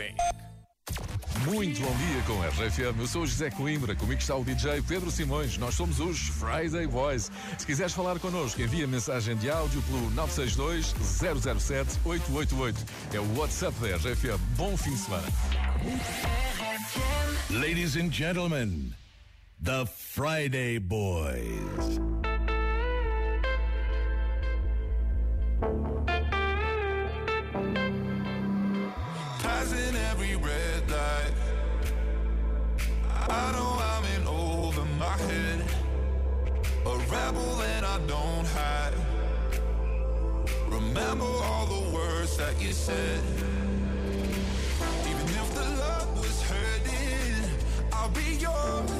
Living. Muito bom dia com a RFM. Eu sou o José Coimbra, comigo está o DJ Pedro Simões. Nós somos os Friday Boys. Se quiseres falar connosco, envia mensagem de áudio pelo 962 007 888. É o WhatsApp da RFM. Bom fim de semana. Ladies and gentlemen, the Friday Boys. I don't hide. Remember all the words that you said. Even if the love was hurting, I'll be yours.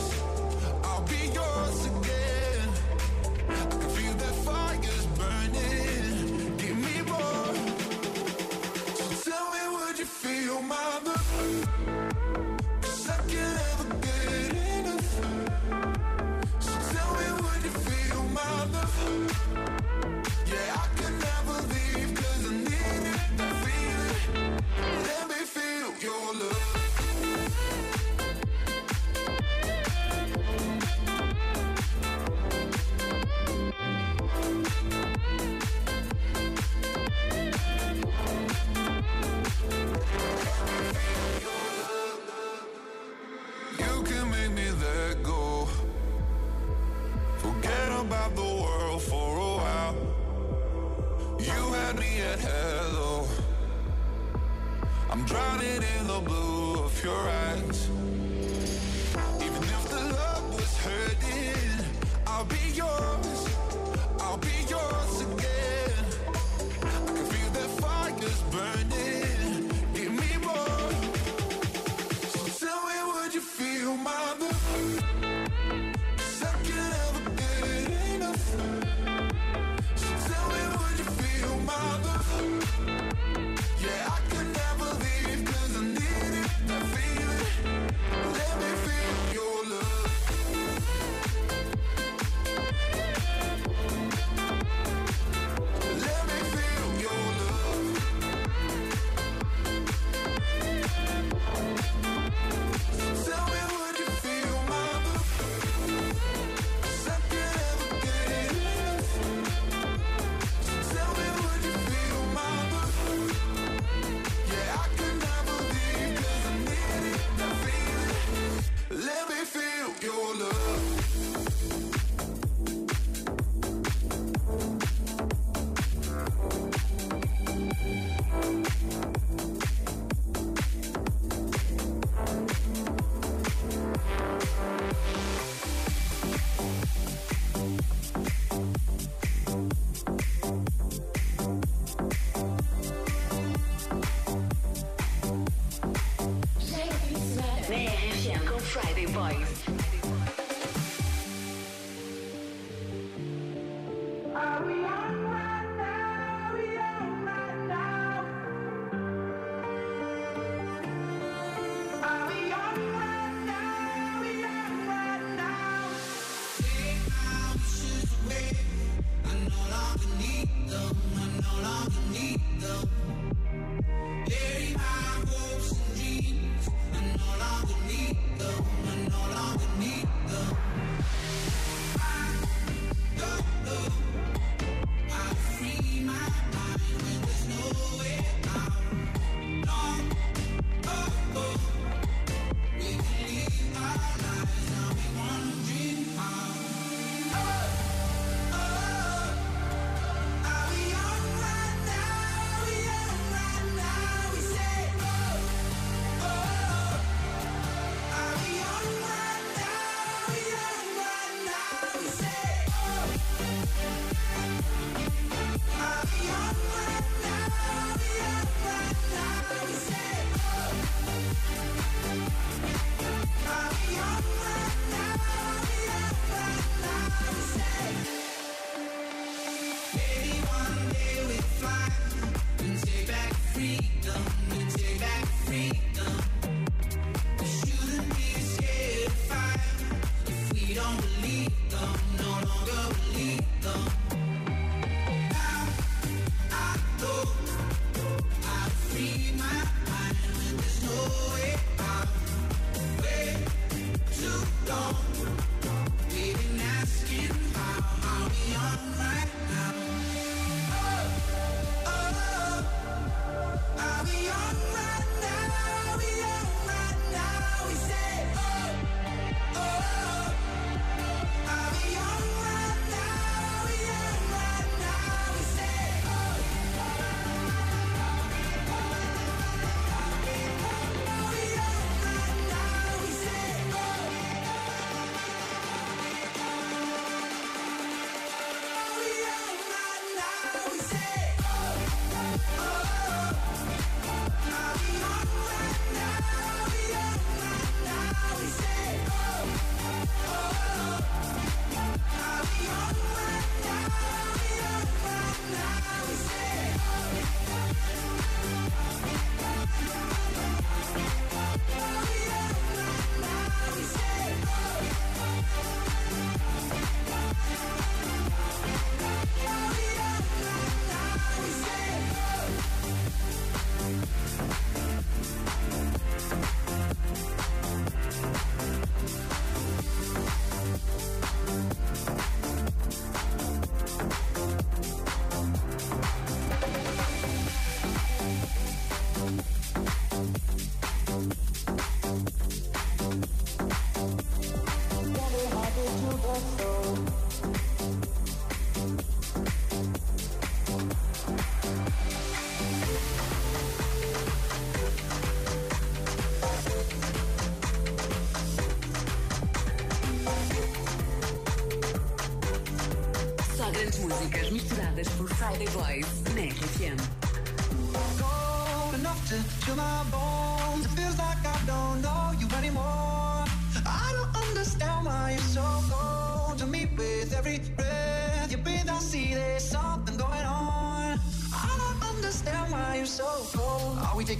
About the world for a while. You had me at hello. I'm drowning in the blue of your eyes. Even if the love was hurting, I'll be yours. I'll be yours again. I can feel that fire's burning. Boys.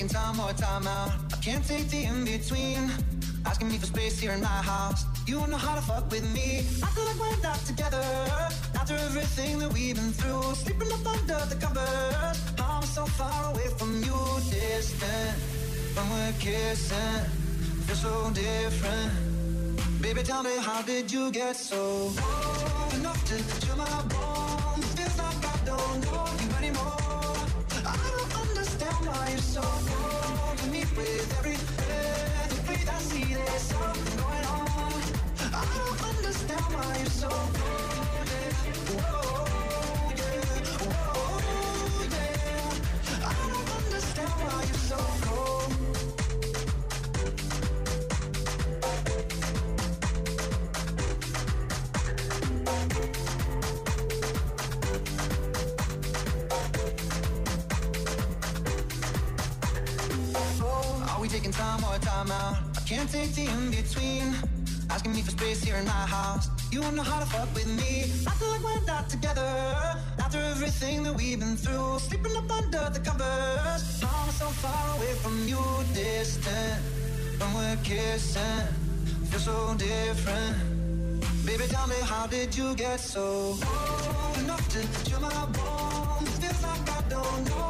Taking time or time out? I can't take the in between. Asking me for space here in my house. You don't know how to fuck with me. I feel like we're not together. After everything that we've been through, sleeping up under the covers. I'm so far away from you, distant. When we're kissing, feel so different. Baby, tell me, how did you get so cold enough to so me with every breath. I see there's something going on. I don't understand why you're so cold. Yeah. Whoa, yeah. Whoa, yeah. I don't understand why you're so cold. Taking time or time out? I can't take the in between. Asking me for space here in my house. You don't know how to fuck with me. I feel like we're not together. After everything that we've been through, sleeping up under the covers. I'm so far away from you, distant. When we're kissing, feel so different. Baby, tell me, how did you get so cold enough to chill my bones? Feels like I don't know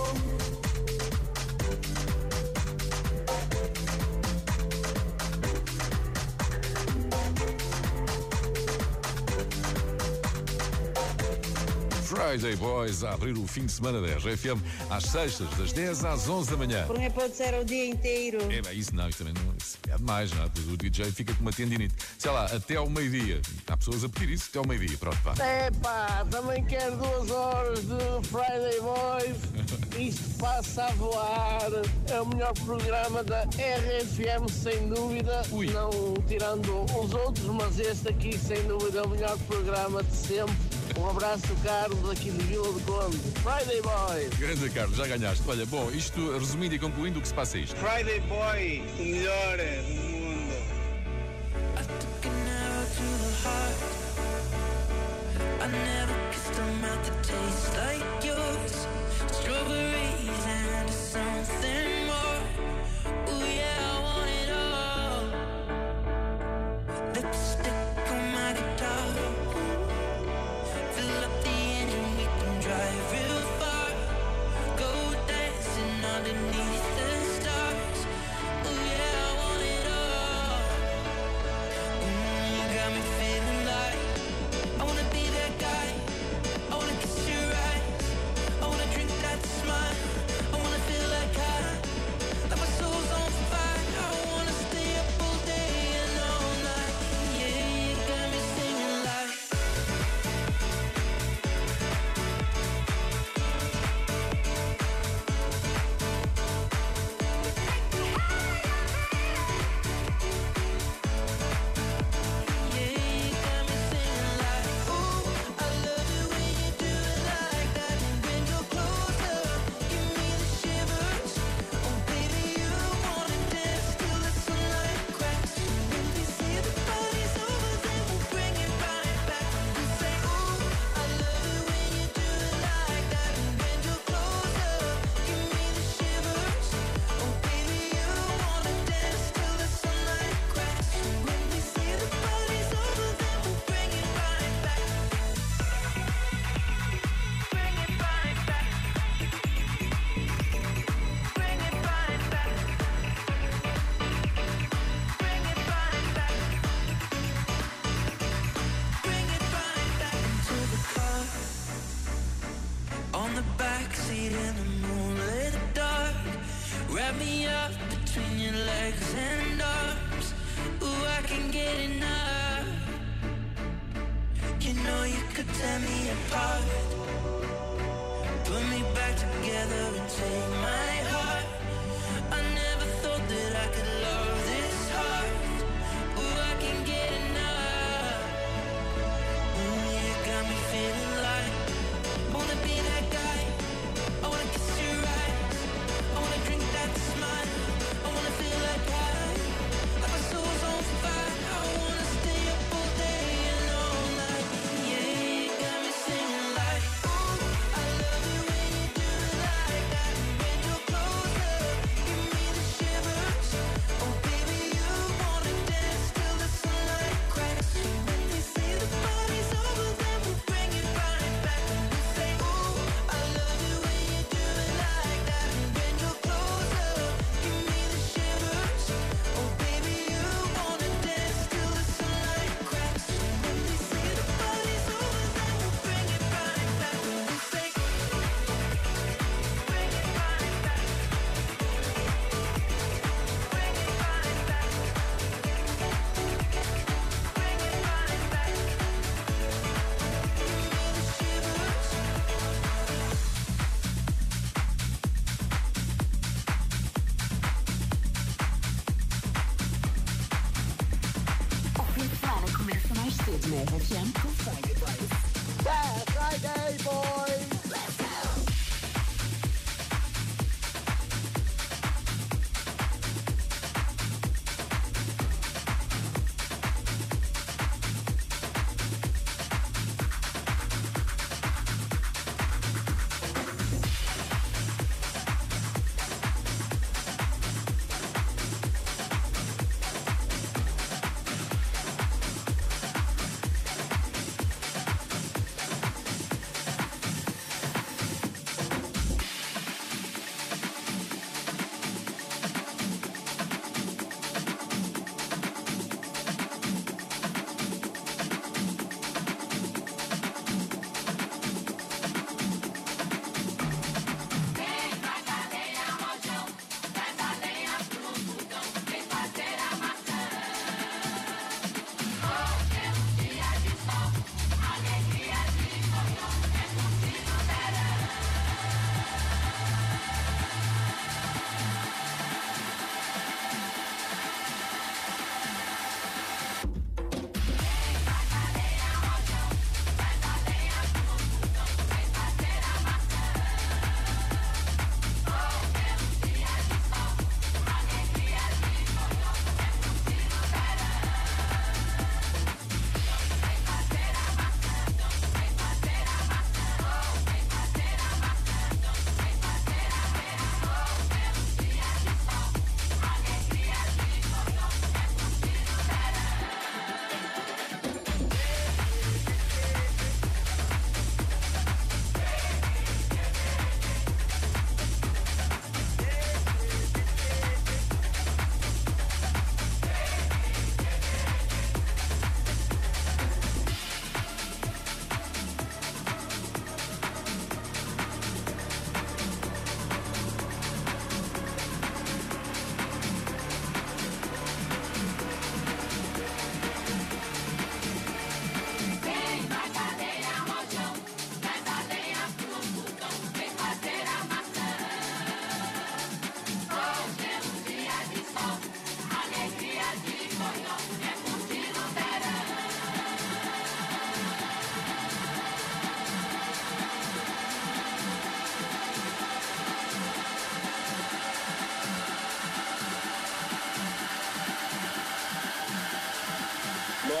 Friday Boys a abrir o fim de semana da RFM às sextas, das 10 às 11 da manhã. Por mim pode ser o dia inteiro. É, bem, isso não, isso também não isso é demais, não é? O DJ fica com uma tendinite. Sei lá, até ao meio-dia. Há pessoas a pedir isso até ao meio-dia. Pronto, pá. Epá, também quero duas horas de Friday Boys. Isto passa a voar. É o melhor programa da RFM, sem dúvida. Ui. Não tirando os outros, mas este aqui, sem dúvida, é o melhor programa de sempre. Um abraço, Carlos, aqui de Vila do Conde. Friday Boys. Grande Carlos, já ganhaste. Olha, bom, isto resumindo e concluindo o que se passa é isto. Friday Boy, o melhor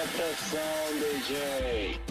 Bota som, DJ.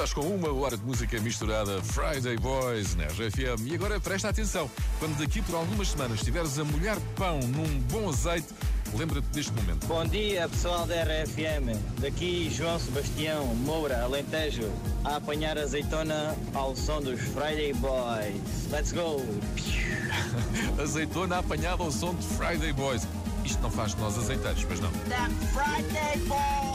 Estás com uma hora de música misturada Friday Boys na RFM. E agora presta atenção. Quando daqui por algumas semanas estiveres a molhar pão num bom azeite, lembra-te deste momento. Bom dia, pessoal da RFM. Daqui João Sebastião Moura, Alentejo, a apanhar azeitona ao som dos Friday Boys. Let's go! Azeitona apanhada ao som de Friday Boys. Isto não faz de nós azeiteiros, pois não. That Friday boy.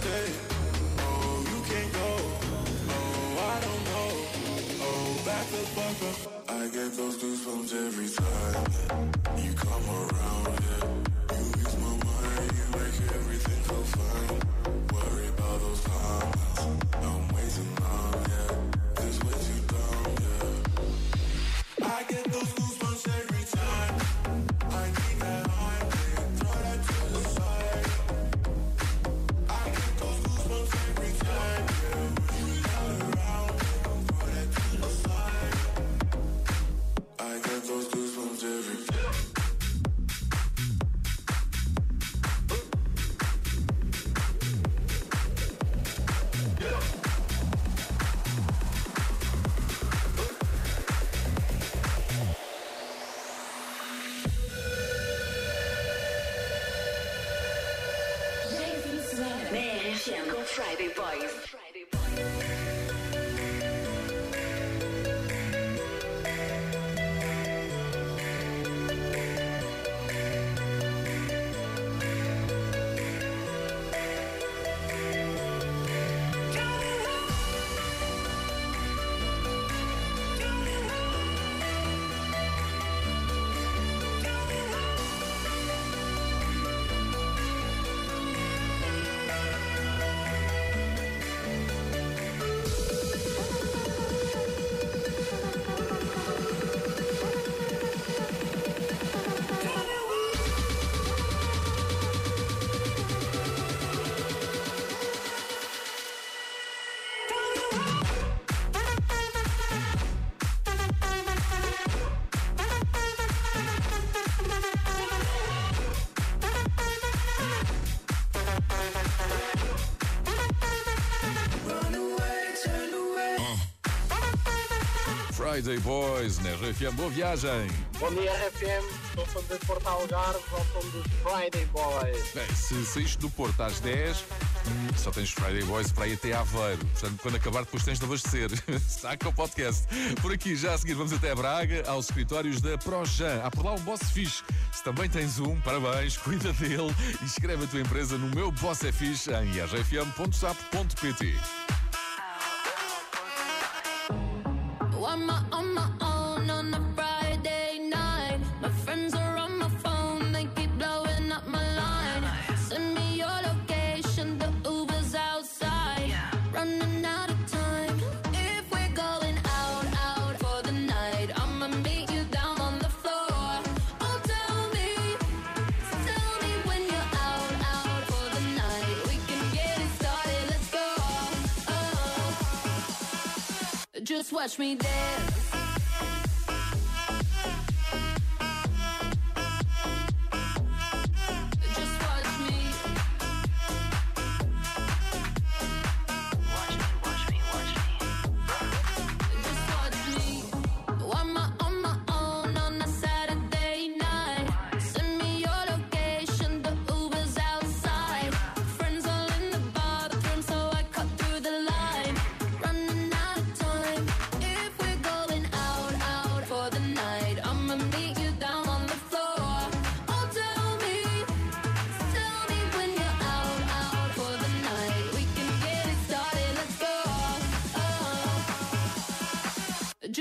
stay. Oh, you can't go. Oh, I don't know. Oh, back the bunker. I get those dudes. Friday Boys na RFM. Boa viagem! Bom dia, RFM. Estou som de Porto Algarve, ao som dos Friday Boys. Bem, se saíste do Porto às 10, hum, só tens Friday Boys para ir até Aveiro. Portanto, quando acabar, depois tens de abastecer. Saca o podcast. Por aqui, já a seguir, vamos até Braga, aos escritórios da Projan. Há por lá um boss fixe. Se também tens um, parabéns, cuida dele e escreve a tua empresa no meu boss é fixe em rfm.sap.pt. watch me dance.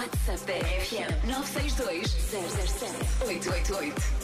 WhatsApp da FM 962 007 888.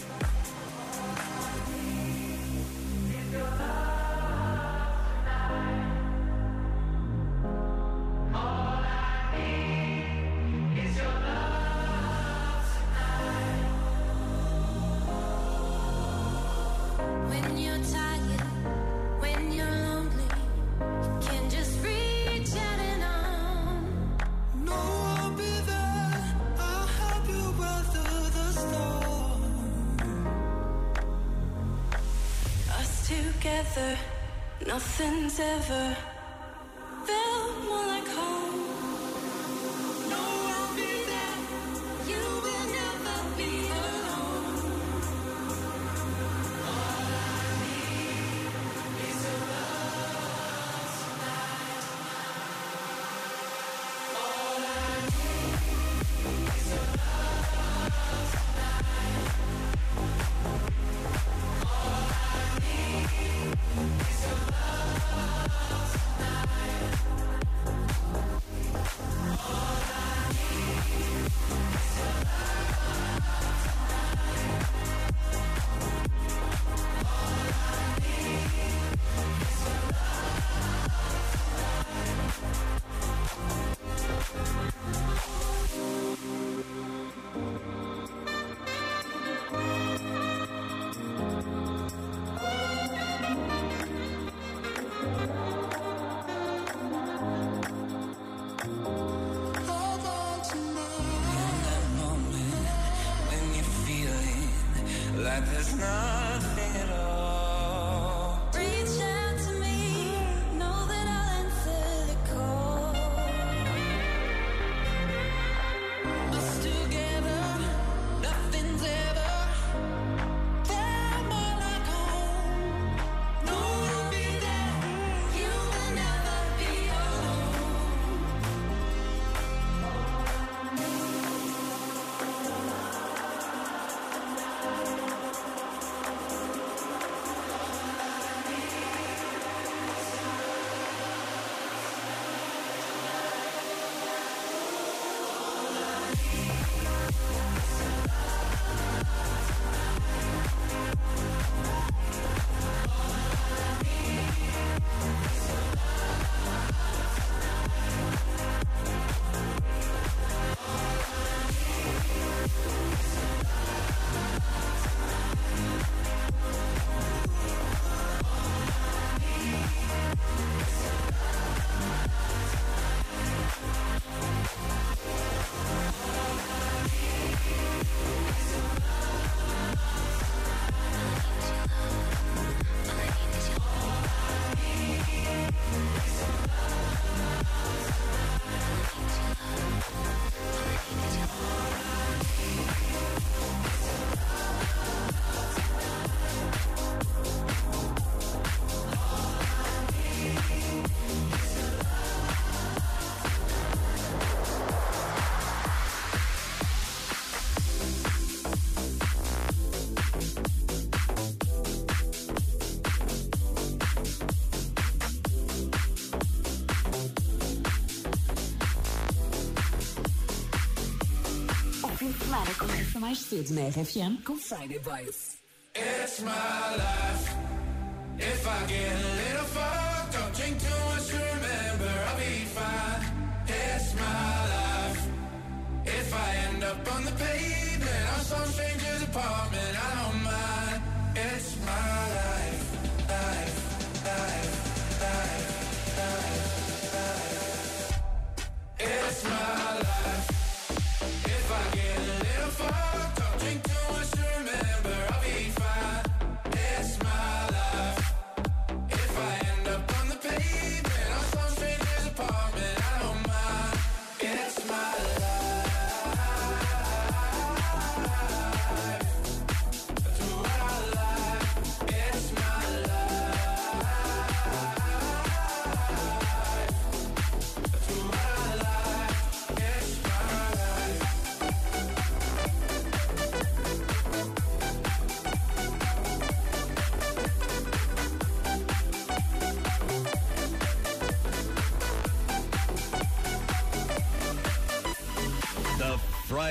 Mais cedo na RFM com Friday Boys. It's my life. If I get a little up, drink too much to remember, I'll be fine.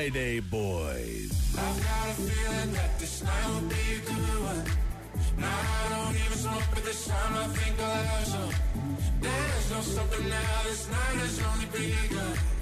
Friday Boys. I've got a feeling that this night will be a good one. Now I don't even smoke, but this time I think I'll have some. There's no now, this night has only begun.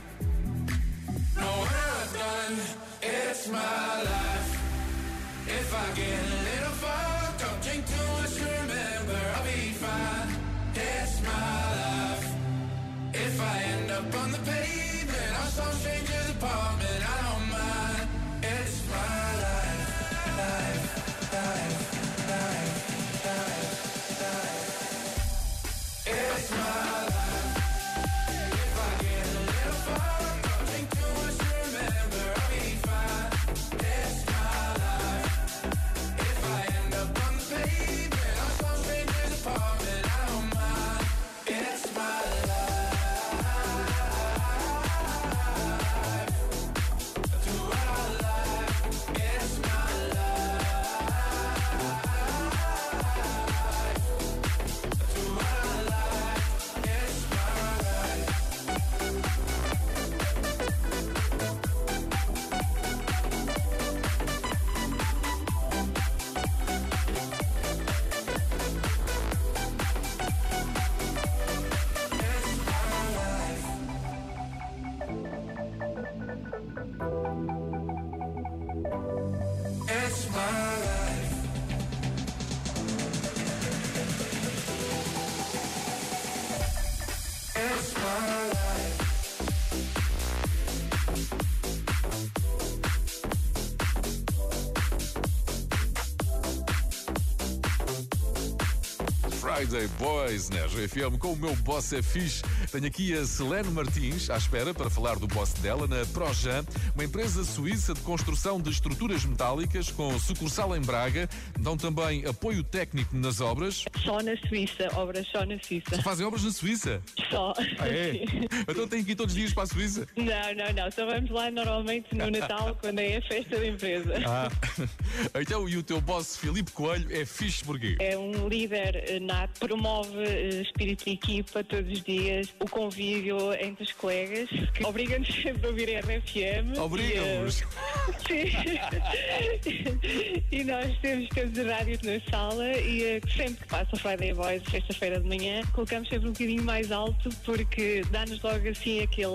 Friday Boys na RFM com o meu boss é fixe. Tenho aqui a Selene Martins à espera para falar do boss dela na Projan, uma empresa suíça de construção de estruturas metálicas com sucursal em Braga. Dão também apoio técnico nas obras. Só na Suíça, obras só na Suíça. Fazem obras na Suíça. Só. Ah, é? Então tem que ir todos os dias para a Suíça. Não, não, não. Só vamos lá normalmente no Natal, quando é a festa da empresa. Ah. Então, e o teu boss Filipe Coelho é fixe porquê? É um líder eh, nato, promove eh, espírito de equipa todos os dias, o convívio entre os colegas, que obriga-nos sempre a ouvir a RFM. Obrigam-vos. E, eh, Sim. e nós temos, temos a rádio na sala e sempre que passa o Friday Boys, sexta-feira de manhã, colocamos sempre um bocadinho mais alto porque dá-nos logo assim aquele,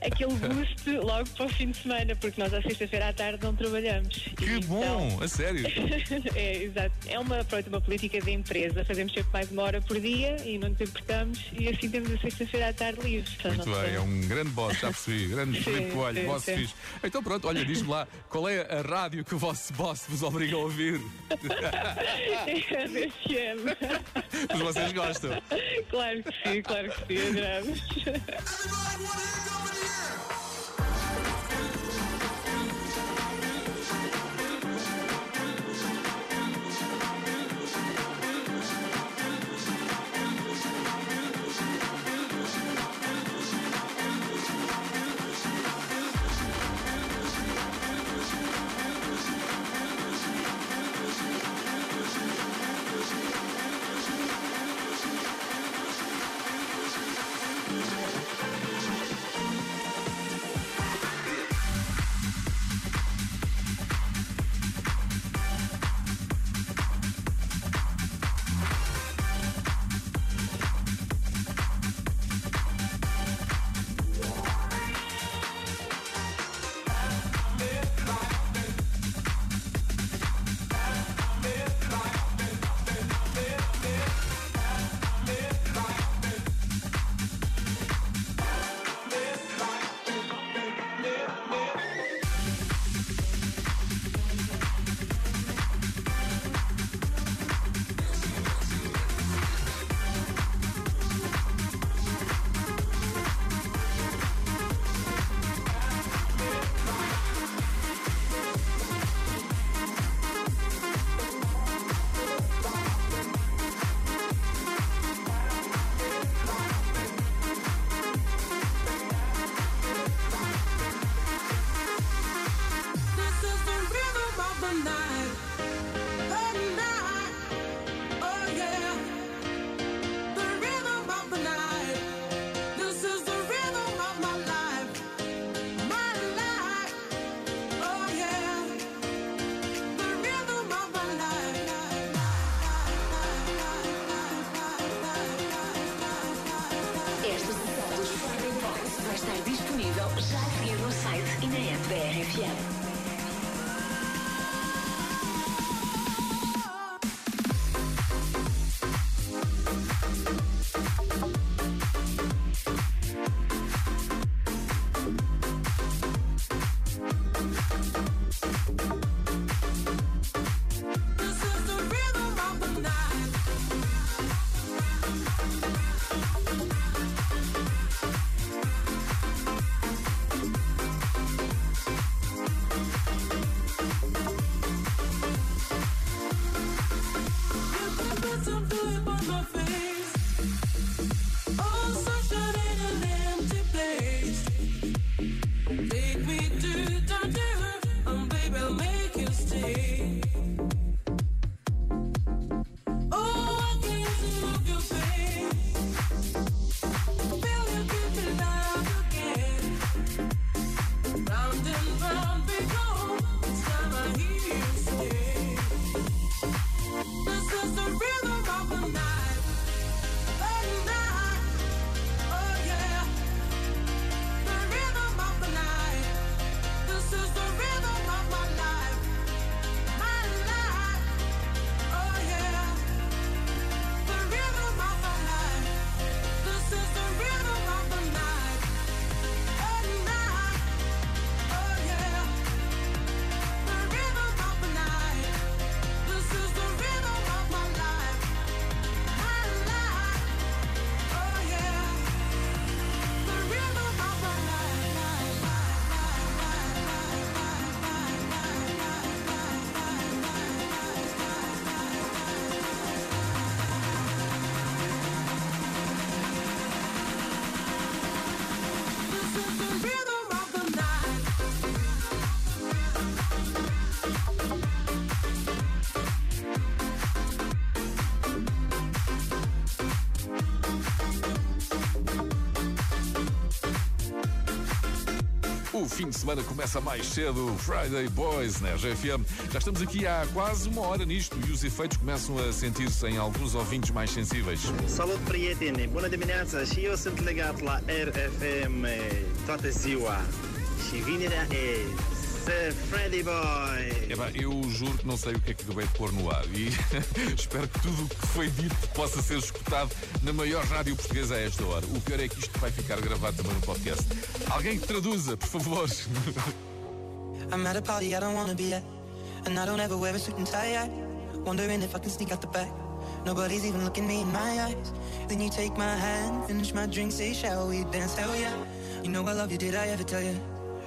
aquele boost logo para o fim de semana, porque nós à sexta-feira à tarde não trabalhamos. Que bom, a sério. é, exato. É uma, pronto, uma política de empresa. Fazemos sempre mais uma hora por dia e não nos importamos e assim temos a sexta-feira à tarde livre. Muito bem, é um grande boss, já percebi. Grande Filipe Coelho, sim, boss sim. fixe. Então pronto, olha, diz-me lá, qual é a rádio que o vosso boss vos obriga a ouvir? É RFM. Mas vocês gostam. Claro que sim, claro que sim, adoramos. Goodbye. O fim de semana começa mais cedo, Friday Boys na RGFM. Já estamos aqui há quase uma hora nisto e os efeitos começam a sentir-se em alguns ouvintes mais sensíveis. Salut, prieteni! Bună dimineața! Și eu sunt legat la RFM toată ziua. Și vinerea e The Freddy Boy! Epá, eu juro que não sei o que é que acabei de pôr no ar e espero que tudo o que foi dito possa ser escutado na maior rádio portuguesa a esta hora. O pior é que isto vai ficar gravado também no podcast. Alguém que traduza, por favor. I'm at a party I don't wanna be at, and I don't ever wear a suit and tie. I wondering if I can sneak out the back. Nobody's even looking me in my eyes. Then you take my hand, finish my drink, say, shall we dance? Hell yeah. You know I love you, did I ever tell you?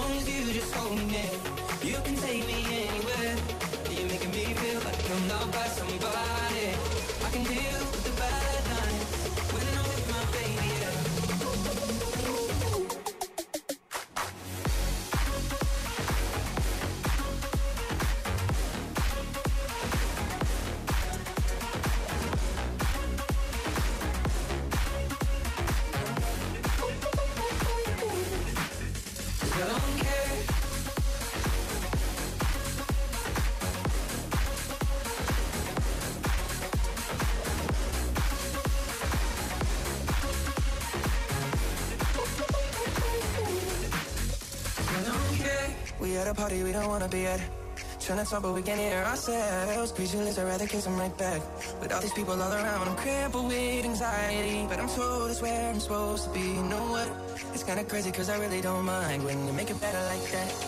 long as you just hold me. You can take me anywhere. You're making me feel like I'm loved by somebody. A party we don't wanna be at. Trying to talk, but we can't hear ourselves. Speechless, I'd rather kiss them right back. With all these people all around, I'm crippled with anxiety. But I'm told it's where I'm supposed to be. You know what? It's kinda crazy, cause I really don't mind when you make it better like that.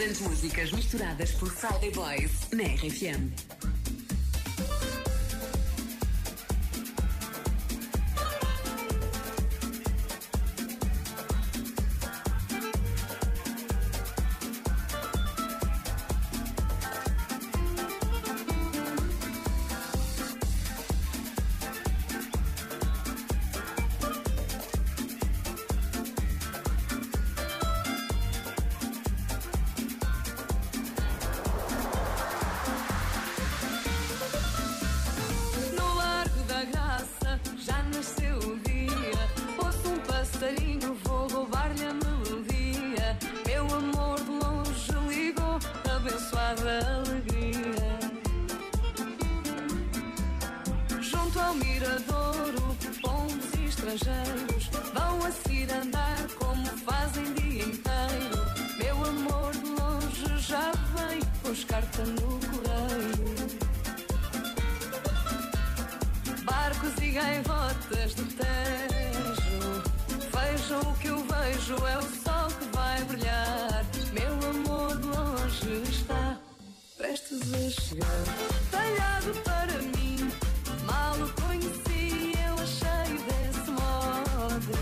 Grandes músicas misturadas por Friday Boys na RFM. Prestes a chegar Talhado para mim, mal o conheci Eu achei desse modo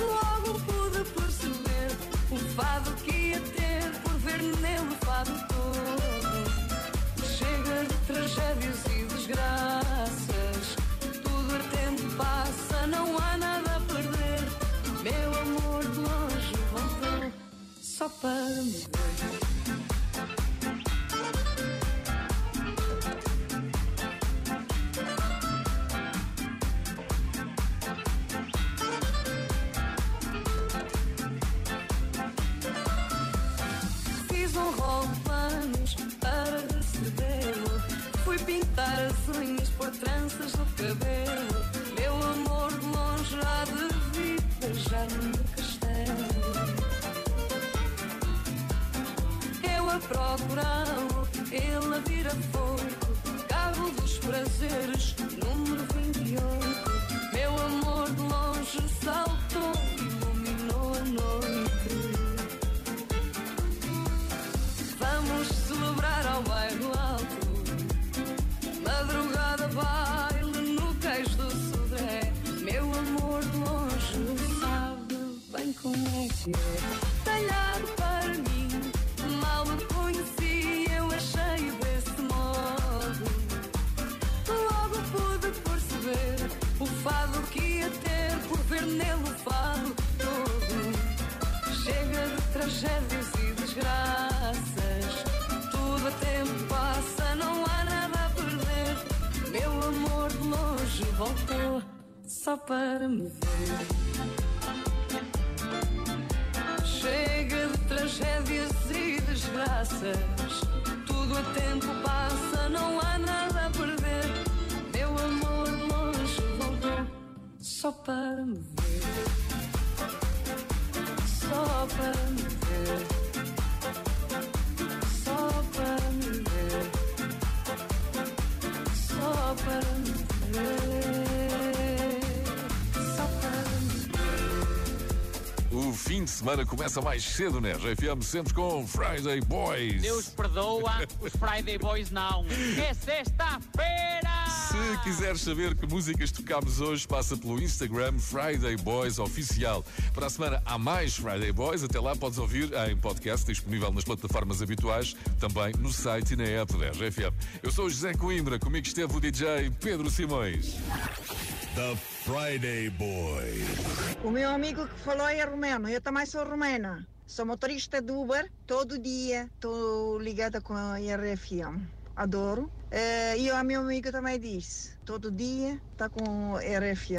Logo pude perceber o fado que ia ter Por ver nele o fado todo Chega de tragédias e desgraças. Tudo o tempo passa, não há nada a perder. Meu amor de longe voltou só para me ver. Voltou só para me ver. Chega de tragédias e desgraças. Tudo a tempo passa, não há nada a perder. Meu amor longe voltou só para me ver. Semana começa mais cedo na RFM, sempre com Friday Boys. Deus perdoa, os Friday Boys não. É sexta-feira! Se quiseres saber que músicas tocámos hoje, passa pelo Instagram Friday Boys Oficial. Para a semana há mais Friday Boys, até lá podes ouvir em podcast, disponível nas plataformas habituais, também no site e na app da RFM. Eu sou o José Coimbra, comigo esteve o DJ Pedro Simões. The Friday Boys. O meu amigo que falou é romeno, eu também sou romena. Sou motorista de Uber, todo dia estou ligada com a RFM. adoro. Eh, e a minha amiga também disse, todo dia está com RFA.